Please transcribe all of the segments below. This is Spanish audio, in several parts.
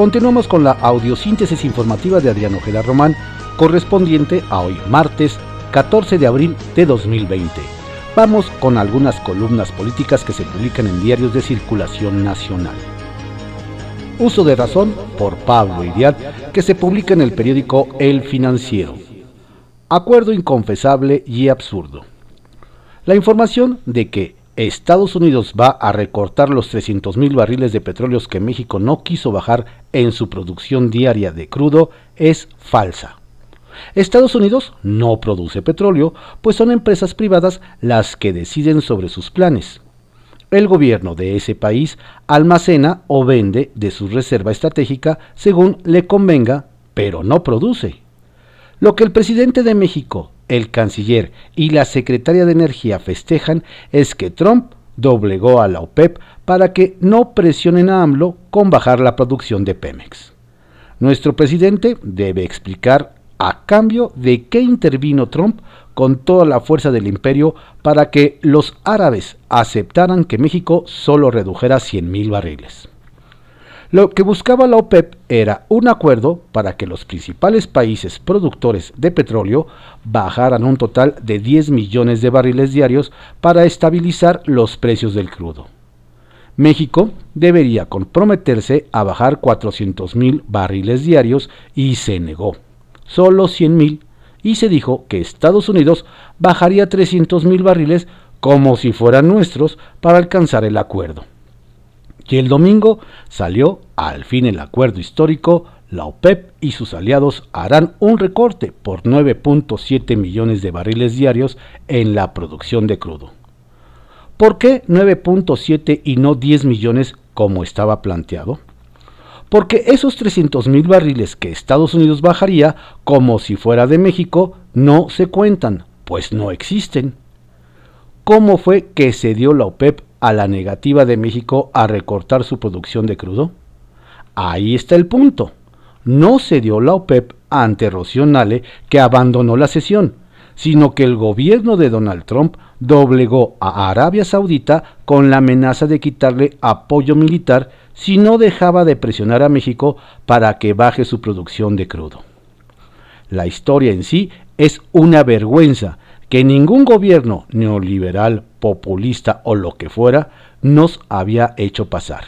Continuamos con la audiosíntesis informativa de Adriano Ojeda Román, correspondiente a hoy, martes 14 de abril de 2020. Vamos con algunas columnas políticas que se publican en diarios de circulación nacional. Uso de razón por Pablo Iriad, que se publica en el periódico El Financiero. Acuerdo inconfesable y absurdo. La información de que Estados Unidos va a recortar los 300 mil barriles de petróleos que México no quiso bajar en su producción diaria de crudo es falsa. Estados Unidos no produce petróleo, pues son empresas privadas las que deciden sobre sus planes. El gobierno de ese país almacena o vende de su reserva estratégica según le convenga, pero no produce. Lo que el presidente de México el canciller y la secretaria de Energía festejan es que Trump doblegó a la OPEP para que no presionen a AMLO con bajar la producción de Pemex. Nuestro presidente debe explicar a cambio de qué intervino Trump con toda la fuerza del imperio para que los árabes aceptaran que México solo redujera 100.000 barriles. Lo que buscaba la OPEP era un acuerdo para que los principales países productores de petróleo bajaran un total de 10 millones de barriles diarios para estabilizar los precios del crudo. México debería comprometerse a bajar 400 mil barriles diarios y se negó. Solo 100 mil y se dijo que Estados Unidos bajaría 300 mil barriles como si fueran nuestros para alcanzar el acuerdo. Y el domingo salió al fin el acuerdo histórico, la OPEP y sus aliados harán un recorte por 9.7 millones de barriles diarios en la producción de crudo. ¿Por qué 9.7 y no 10 millones como estaba planteado? Porque esos 300 mil barriles que Estados Unidos bajaría como si fuera de México no se cuentan, pues no existen. ¿Cómo fue que se dio la OPEP a la negativa de México a recortar su producción de crudo? Ahí está el punto. No se dio la OPEP ante Rocío Nale, que abandonó la sesión, sino que el gobierno de Donald Trump doblegó a Arabia Saudita con la amenaza de quitarle apoyo militar si no dejaba de presionar a México para que baje su producción de crudo. La historia en sí es una vergüenza que ningún gobierno neoliberal, populista o lo que fuera nos había hecho pasar.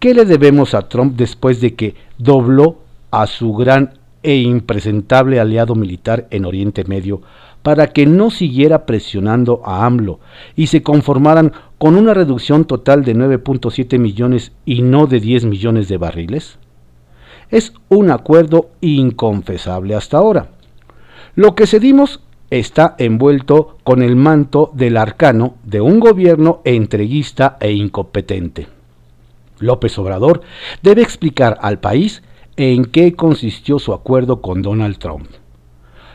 ¿Qué le debemos a Trump después de que dobló a su gran e impresentable aliado militar en Oriente Medio para que no siguiera presionando a AMLO y se conformaran con una reducción total de 9.7 millones y no de 10 millones de barriles? Es un acuerdo inconfesable hasta ahora. Lo que cedimos está envuelto con el manto del arcano de un gobierno entreguista e incompetente. López Obrador debe explicar al país en qué consistió su acuerdo con Donald Trump.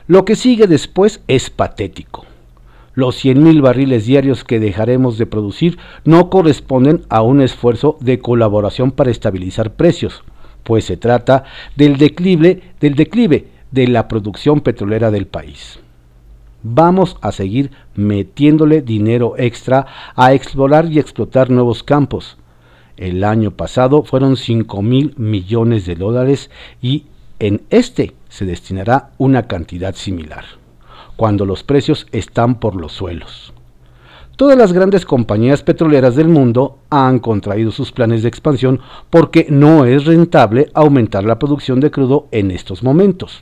Lo que sigue después es patético. Los 100.000 barriles diarios que dejaremos de producir no corresponden a un esfuerzo de colaboración para estabilizar precios, pues se trata del declive, del declive de la producción petrolera del país vamos a seguir metiéndole dinero extra a explorar y explotar nuevos campos. El año pasado fueron 5 mil millones de dólares y en este se destinará una cantidad similar, cuando los precios están por los suelos. Todas las grandes compañías petroleras del mundo han contraído sus planes de expansión porque no es rentable aumentar la producción de crudo en estos momentos.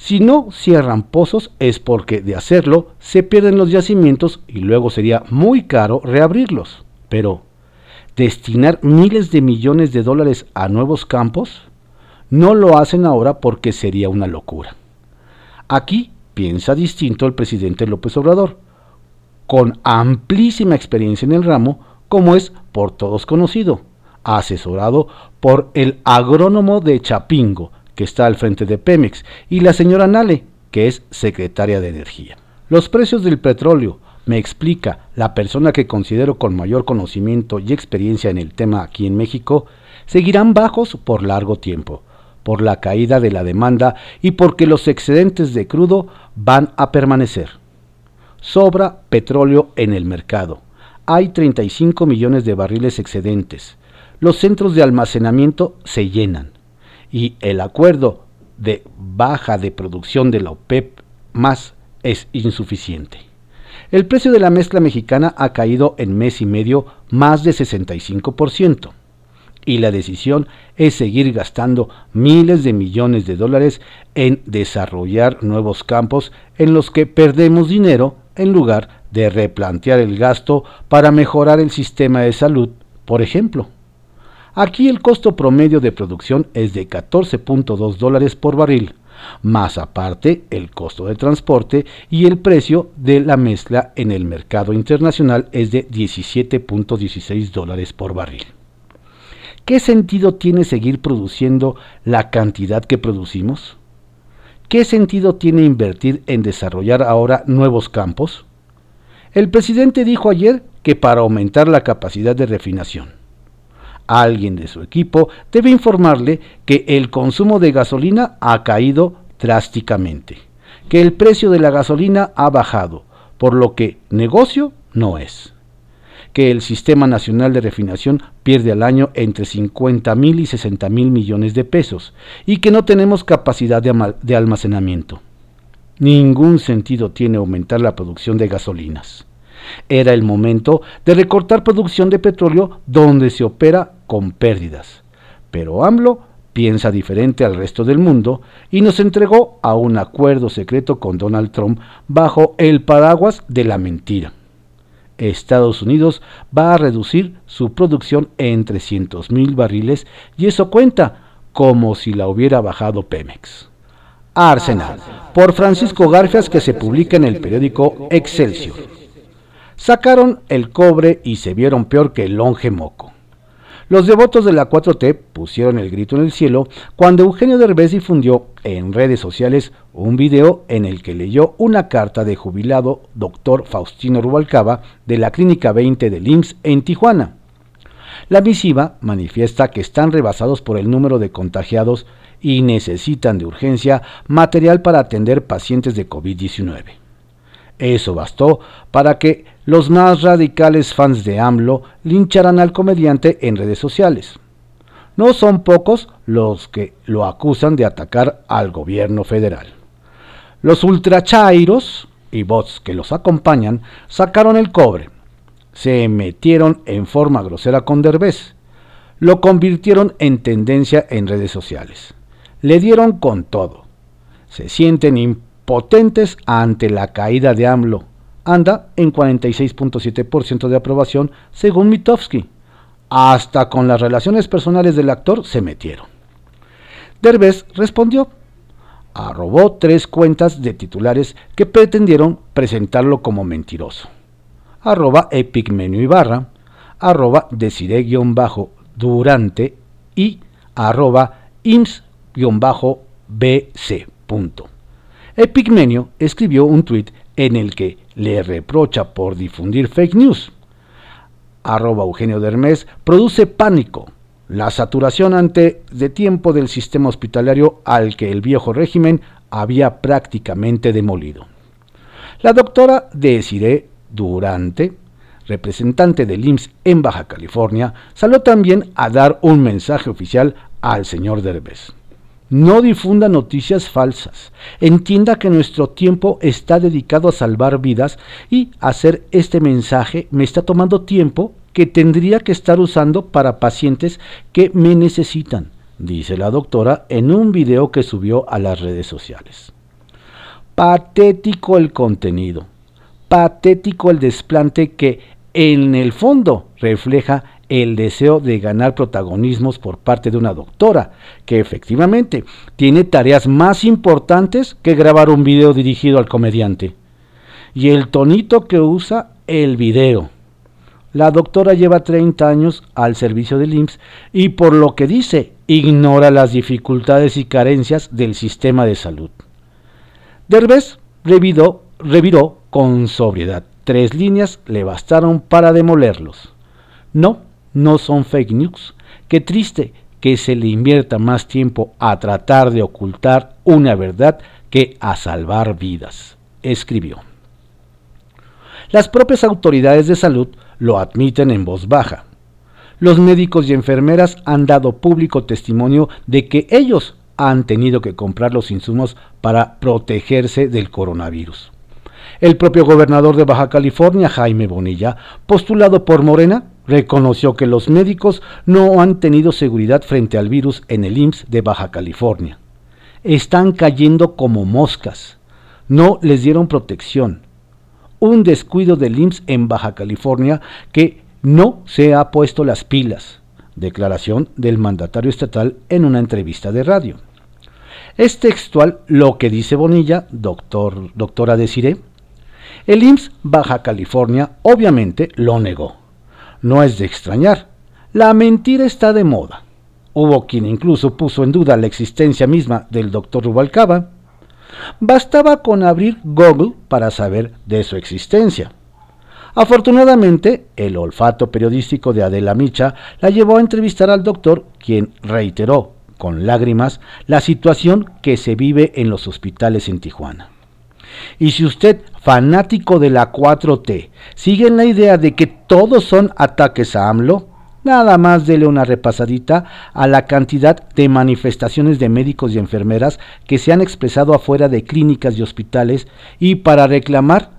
Si no cierran pozos es porque de hacerlo se pierden los yacimientos y luego sería muy caro reabrirlos. Pero, ¿destinar miles de millones de dólares a nuevos campos? No lo hacen ahora porque sería una locura. Aquí piensa distinto el presidente López Obrador, con amplísima experiencia en el ramo, como es por todos conocido, asesorado por el agrónomo de Chapingo, que está al frente de Pemex, y la señora Nale, que es secretaria de Energía. Los precios del petróleo, me explica la persona que considero con mayor conocimiento y experiencia en el tema aquí en México, seguirán bajos por largo tiempo, por la caída de la demanda y porque los excedentes de crudo van a permanecer. Sobra petróleo en el mercado. Hay 35 millones de barriles excedentes. los centros de almacenamiento se llenan y el acuerdo de baja de producción de la OPEP más es insuficiente. El precio de la mezcla mexicana ha caído en mes y medio más de 65% y la decisión es seguir gastando miles de millones de dólares en desarrollar nuevos campos en los que perdemos dinero en lugar de replantear el gasto para mejorar el sistema de salud, por ejemplo. Aquí el costo promedio de producción es de 14.2 dólares por barril, más aparte el costo de transporte y el precio de la mezcla en el mercado internacional es de 17.16 dólares por barril. ¿Qué sentido tiene seguir produciendo la cantidad que producimos? ¿Qué sentido tiene invertir en desarrollar ahora nuevos campos? El presidente dijo ayer que para aumentar la capacidad de refinación. Alguien de su equipo debe informarle que el consumo de gasolina ha caído drásticamente, que el precio de la gasolina ha bajado, por lo que negocio no es que el Sistema Nacional de Refinación pierde al año entre 50 mil y 60 mil millones de pesos y que no tenemos capacidad de, almacenamiento. Ningún sentido tiene aumentar la producción de gasolinas. Era el momento de recortar producción de petróleo donde se opera con pérdidas. Pero AMLO piensa diferente al resto del mundo y nos entregó a un acuerdo secreto con Donald Trump bajo el paraguas de la mentira. Estados Unidos va a reducir su producción en 300 mil barriles y eso cuenta como si la hubiera bajado Pemex. Arsenal, por Francisco Garfias que se publica en el periódico Excelsior. Sacaron el cobre y se vieron peor que el longe moco. Los devotos de la 4T pusieron el grito en el cielo cuando Eugenio Derbez difundió en redes sociales un video en el que leyó una carta de jubilado doctor Faustino Rubalcaba de la Clínica 20 del IMSS en Tijuana. La misiva manifiesta que están rebasados por el número de contagiados y necesitan de urgencia material para atender pacientes de COVID-19. Eso bastó para que los más radicales fans de AMLO lincharan al comediante en redes sociales. No son pocos los que lo acusan de atacar al gobierno federal. Los ultrachairos y bots que los acompañan sacaron el cobre, se metieron en forma grosera con Derbez, lo convirtieron en tendencia en redes sociales, le dieron con todo, se sienten potentes ante la caída de AMLO. Anda en 46.7% de aprobación según Mitofsky. Hasta con las relaciones personales del actor se metieron. Derbez respondió. Arrobó tres cuentas de titulares que pretendieron presentarlo como mentiroso. Arroba Epigmenio Ibarra, arroba Desire-Durante y arroba IMS-BC. Epigmenio escribió un tuit en el que le reprocha por difundir fake news. Arroba Eugenio Dermés produce pánico, la saturación ante de tiempo del sistema hospitalario al que el viejo régimen había prácticamente demolido. La doctora Desiree Durante, representante del IMSS en Baja California, salió también a dar un mensaje oficial al señor Derbez. No difunda noticias falsas. Entienda que nuestro tiempo está dedicado a salvar vidas y hacer este mensaje me está tomando tiempo que tendría que estar usando para pacientes que me necesitan, dice la doctora en un video que subió a las redes sociales. Patético el contenido, patético el desplante que en el fondo refleja el deseo de ganar protagonismos por parte de una doctora, que efectivamente tiene tareas más importantes que grabar un video dirigido al comediante. Y el tonito que usa el video. La doctora lleva 30 años al servicio del IMSS y por lo que dice, ignora las dificultades y carencias del sistema de salud. Derbez reviró, reviró con sobriedad. Tres líneas le bastaron para demolerlos. No, no son fake news. Qué triste que se le invierta más tiempo a tratar de ocultar una verdad que a salvar vidas, escribió. Las propias autoridades de salud lo admiten en voz baja. los médicos y enfermeras han dado público testimonio de que ellos han tenido que comprar los insumos para protegerse del coronavirus. El propio gobernador de Baja California, Jaime Bonilla, postulado por Morena, reconoció que los médicos no han tenido seguridad frente al virus en el IMSS de Baja California. Están cayendo como moscas. No les dieron protección. Un descuido del IMSS en Baja California que no se ha puesto las pilas. Declaración del mandatario estatal en una entrevista de radio. Es textual lo que dice Bonilla, doctor, doctora Desiree. El IMSS Baja California obviamente lo negó. No es de extrañar. La mentira está de moda. Hubo quien incluso puso en duda la existencia misma del doctor Rubalcaba. Bastaba con abrir Google para saber de su existencia. Afortunadamente, el olfato periodístico de Adela Micha la llevó a entrevistar al doctor, quien reiteró con lágrimas la situación que se vive en los hospitales en Tijuana. Y si usted, fanático de la 4T, sigue en la idea de que todos son ataques a AMLO, nada más dele una repasadita a la cantidad de manifestaciones de médicos y enfermeras que se han expresado afuera de clínicas y hospitales y para reclamar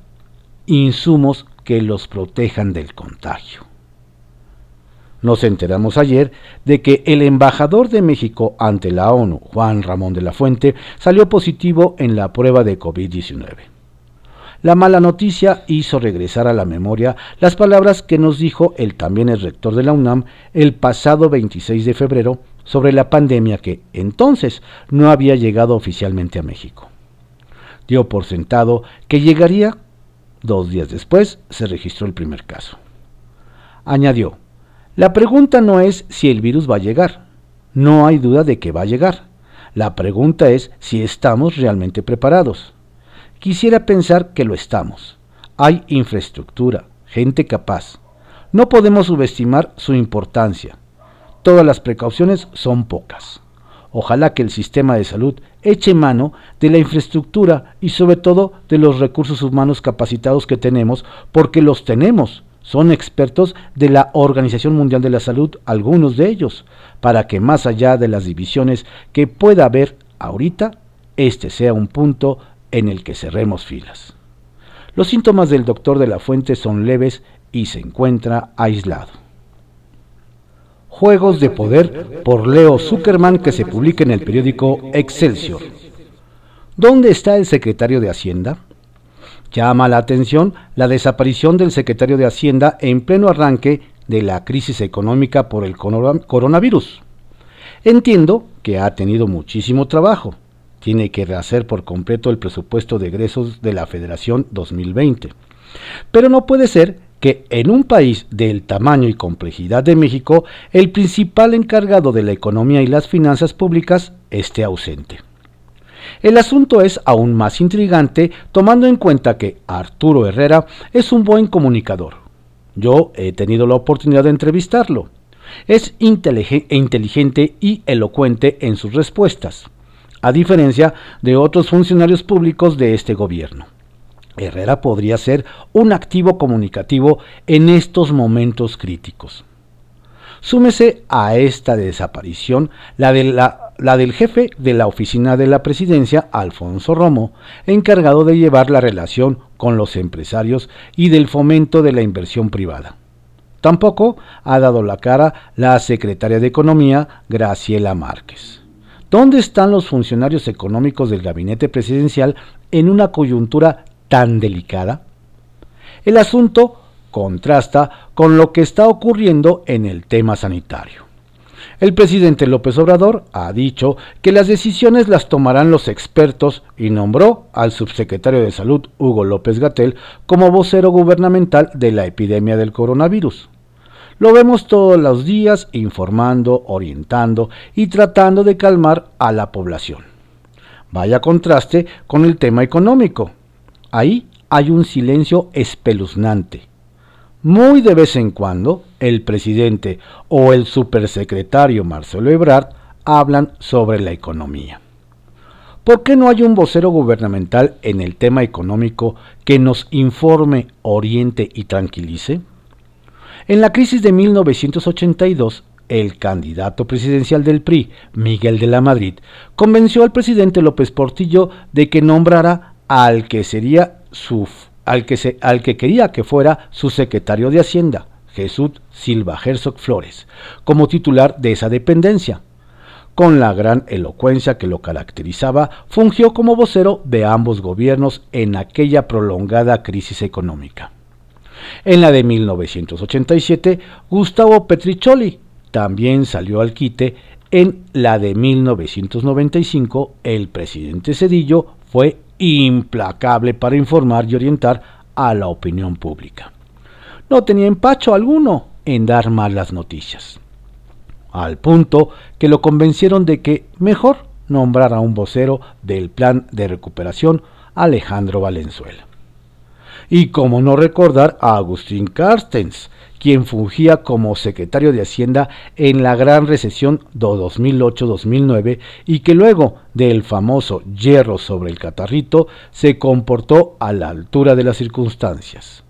insumos que los protejan del contagio. Nos enteramos ayer de que el embajador de México ante la ONU, Juan Ramón de la Fuente, salió positivo en la prueba de COVID-19. La mala noticia hizo regresar a la memoria las palabras que nos dijo el también el rector de la UNAM el pasado 26 de febrero sobre la pandemia que entonces no había llegado oficialmente a México. Dio por sentado que llegaría, dos días después se registró el primer caso. Añadió, la pregunta no es si el virus va a llegar. No hay duda de que va a llegar. La pregunta es si estamos realmente preparados. Quisiera pensar que lo estamos. Hay infraestructura, gente capaz. No podemos subestimar su importancia. Todas las precauciones son pocas. Ojalá que el sistema de salud eche mano de la infraestructura y sobre todo de los recursos humanos capacitados que tenemos, porque los tenemos son expertos de la Organización Mundial de la Salud, algunos de ellos, para que más allá de las divisiones que pueda haber ahorita, este sea un punto en el que cerremos filas. Los síntomas del doctor de la Fuente son leves y se encuentra aislado. Juegos de Poder por Leo Zuckerman que se publica en el periódico Excelsior. ¿Dónde está el secretario de Hacienda? Llama la atención la desaparición del secretario de Hacienda en pleno arranque de la crisis económica por el coronavirus. Entiendo que ha tenido muchísimo trabajo. Tiene que rehacer por completo el presupuesto de egresos de la Federación 2020. Pero no puede ser que en un país del tamaño y complejidad de México, el principal encargado de la economía y las finanzas públicas esté ausente. El asunto es aún más intrigante tomando en cuenta que Arturo Herrera es un buen comunicador. Yo he tenido la oportunidad de entrevistarlo. Es inteligente y elocuente en sus respuestas, a diferencia de otros funcionarios públicos de este gobierno. Herrera podría ser un activo comunicativo en estos momentos críticos. Súmese a esta desaparición la de la la del jefe de la oficina de la presidencia, Alfonso Romo, encargado de llevar la relación con los empresarios y del fomento de la inversión privada. Tampoco ha dado la cara la secretaria de Economía, Graciela Márquez. ¿Dónde están los funcionarios económicos del gabinete presidencial en una coyuntura tan delicada? El asunto contrasta con lo que está ocurriendo en el tema sanitario. El presidente López Obrador ha dicho que las decisiones las tomarán los expertos y nombró al subsecretario de Salud, Hugo López Gatel, como vocero gubernamental de la epidemia del coronavirus. Lo vemos todos los días informando, orientando y tratando de calmar a la población. Vaya contraste con el tema económico. Ahí hay un silencio espeluznante. Muy de vez en cuando, el presidente o el supersecretario Marcelo Ebrard hablan sobre la economía. ¿Por qué no hay un vocero gubernamental en el tema económico que nos informe, oriente y tranquilice? En la crisis de 1982, el candidato presidencial del PRI, Miguel de la Madrid, convenció al presidente López Portillo de que nombrara al que sería su al que, se, al que quería que fuera su secretario de Hacienda, Jesús Silva Herzog Flores, como titular de esa dependencia. Con la gran elocuencia que lo caracterizaba, fungió como vocero de ambos gobiernos en aquella prolongada crisis económica. En la de 1987, Gustavo Petricholi también salió al quite. En la de 1995, el presidente Cedillo fue implacable para informar y orientar a la opinión pública. No tenía empacho alguno en dar malas noticias, al punto que lo convencieron de que mejor nombrar a un vocero del plan de recuperación, Alejandro Valenzuela. Y como no recordar a Agustín Carstens, quien fungía como secretario de Hacienda en la gran recesión de 2008-2009 y que luego del famoso hierro sobre el catarrito se comportó a la altura de las circunstancias.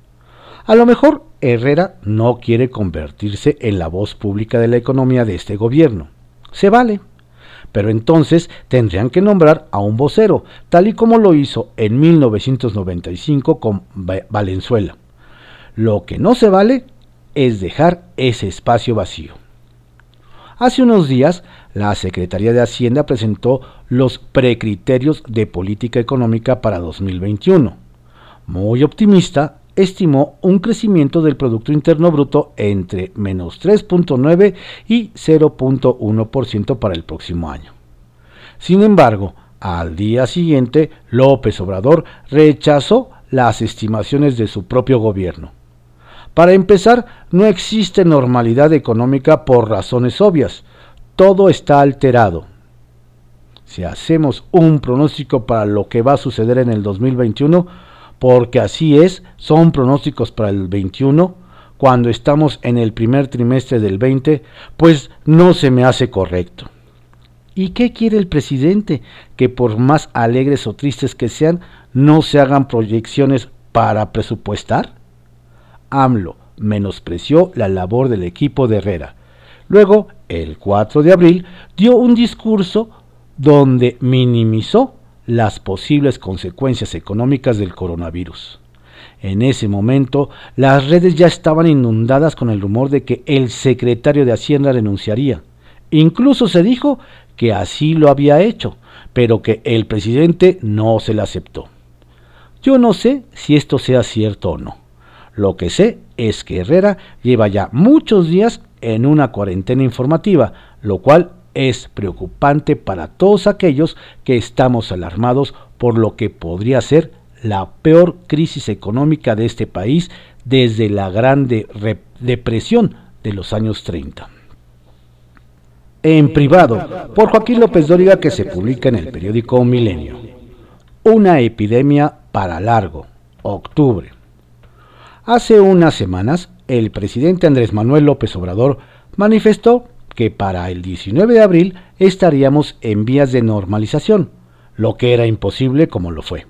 A lo mejor Herrera no quiere convertirse en la voz pública de la economía de este gobierno. Se vale. Pero entonces tendrían que nombrar a un vocero, tal y como lo hizo en 1995 con Valenzuela. Lo que no se vale es dejar ese espacio vacío. Hace unos días, la Secretaría de Hacienda presentó los precriterios de política económica para 2021. Muy optimista, estimó un crecimiento del Producto Interno Bruto entre menos 3.9 y 0.1% para el próximo año. Sin embargo, al día siguiente, López Obrador rechazó las estimaciones de su propio gobierno para empezar, no existe normalidad económica por razones obvias. Todo está alterado. Si hacemos un pronóstico para lo que va a suceder en el 2021, porque así es, son pronósticos para el 21, cuando estamos en el primer trimestre del 20, pues no se me hace correcto. ¿Y qué quiere el presidente? Que por más alegres o tristes que sean, no se hagan proyecciones para presupuestar. AMLO menospreció la labor del equipo de Herrera. Luego, el 4 de abril, dio un discurso donde minimizó las posibles consecuencias económicas del coronavirus. En ese momento, las redes ya estaban inundadas con el rumor de que el secretario de Hacienda renunciaría. Incluso se dijo que así lo había hecho, pero que el presidente no se la aceptó. Yo no sé si esto sea cierto o no. Lo que sé es que Herrera lleva ya muchos días en una cuarentena informativa, lo cual es preocupante para todos aquellos que estamos alarmados por lo que podría ser la peor crisis económica de este país desde la Grande Depresión de los años 30. En privado, por Joaquín López Dóriga que se publica en el periódico Milenio. Una epidemia para largo, octubre. Hace unas semanas, el presidente Andrés Manuel López Obrador manifestó que para el 19 de abril estaríamos en vías de normalización, lo que era imposible como lo fue.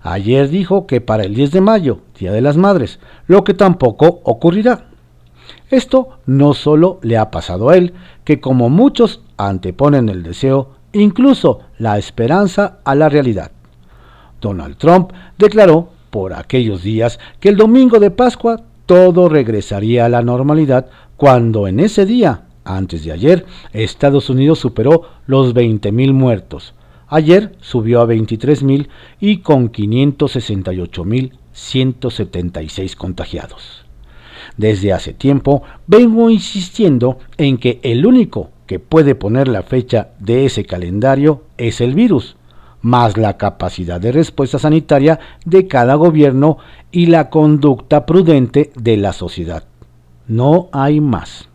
Ayer dijo que para el 10 de mayo, Día de las Madres, lo que tampoco ocurrirá. Esto no solo le ha pasado a él, que como muchos anteponen el deseo, incluso la esperanza a la realidad. Donald Trump declaró por aquellos días que el domingo de Pascua todo regresaría a la normalidad cuando en ese día, antes de ayer, Estados Unidos superó los 20.000 muertos. Ayer subió a 23.000 y con 568.176 contagiados. Desde hace tiempo vengo insistiendo en que el único que puede poner la fecha de ese calendario es el virus, más la capacidad de respuesta sanitaria de cada gobierno y la conducta prudente de la sociedad. No hay más.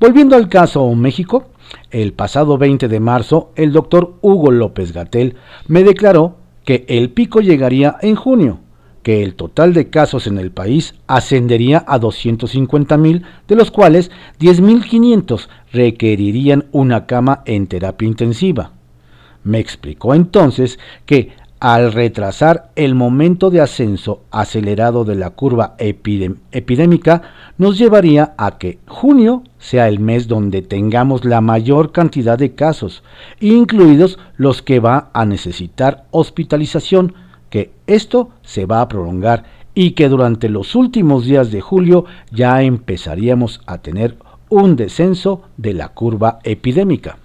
Volviendo al caso México, el pasado 20 de marzo, el doctor Hugo López Gatel me declaró que el pico llegaría en junio, que el total de casos en el país ascendería a 250 mil, de los cuales 10.500 requerirían una cama en terapia intensiva me explicó entonces que al retrasar el momento de ascenso acelerado de la curva epidémica, nos llevaría a que junio sea el mes donde tengamos la mayor cantidad de casos, incluidos los que va a necesitar hospitalización, que esto se va a prolongar y que durante los últimos días de julio ya empezaríamos a tener un descenso de la curva epidémica.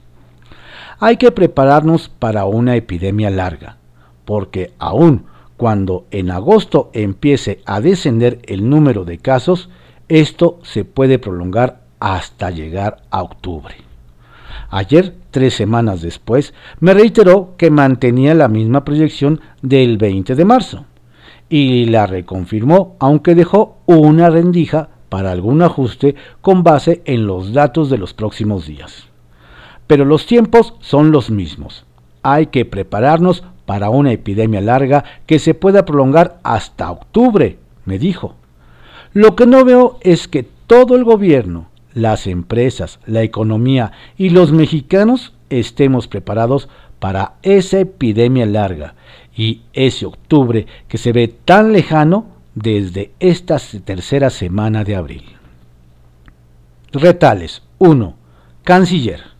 Hay que prepararnos para una epidemia larga porque aun cuando en agosto empiece a descender el número de casos, esto se puede prolongar hasta llegar a octubre. Ayer, tres semanas después, me reiteró que mantenía la misma proyección del 20 de marzo y la reconfirmó, aunque dejó una rendija para algún ajuste con base en los datos de los próximos días. Pero los tiempos son los mismos. Hay que prepararnos para una epidemia larga que se pueda prolongar hasta octubre, me dijo. Lo que no veo es que todo el gobierno, las empresas, la economía y los mexicanos estemos preparados para esa epidemia larga y ese octubre que se ve tan lejano desde esta tercera semana de abril. Retales 1. Canciller.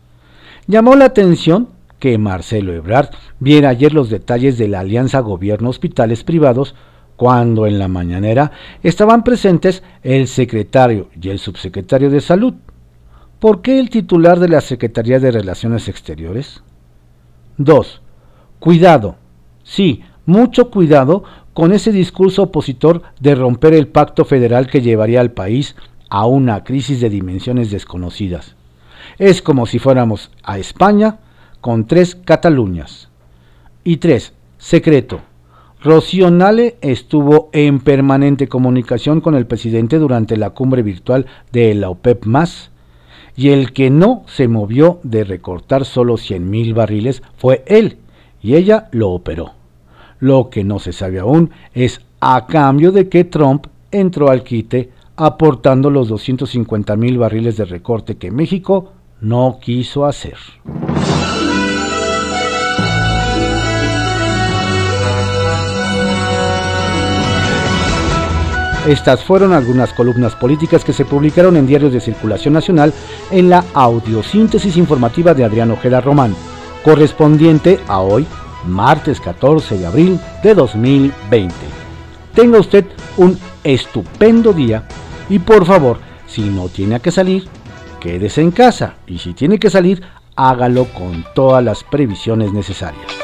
Llamó la atención que Marcelo Ebrard viera ayer los detalles de la alianza gobierno-hospitales privados cuando en la mañanera estaban presentes el secretario y el subsecretario de Salud. ¿Por qué el titular de la Secretaría de Relaciones Exteriores? 2. Cuidado. Sí, mucho cuidado con ese discurso opositor de romper el pacto federal que llevaría al país a una crisis de dimensiones desconocidas. Es como si fuéramos a España con tres Cataluñas. Y tres, secreto. Rocío Nale estuvo en permanente comunicación con el presidente durante la cumbre virtual de la OPEP más y el que no se movió de recortar solo 100 mil barriles fue él, y ella lo operó. Lo que no se sabe aún es a cambio de que Trump entró al quite aportando los 250 mil barriles de recorte que México no quiso hacer. Estas fueron algunas columnas políticas que se publicaron en diarios de circulación nacional en la audiosíntesis informativa de Adrián Ojeda Román, correspondiente a hoy, martes 14 de abril de 2020. Tenga usted un estupendo día y por favor, si no tiene que salir, quédese en casa y si tiene que salir, hágalo con todas las previsiones necesarias.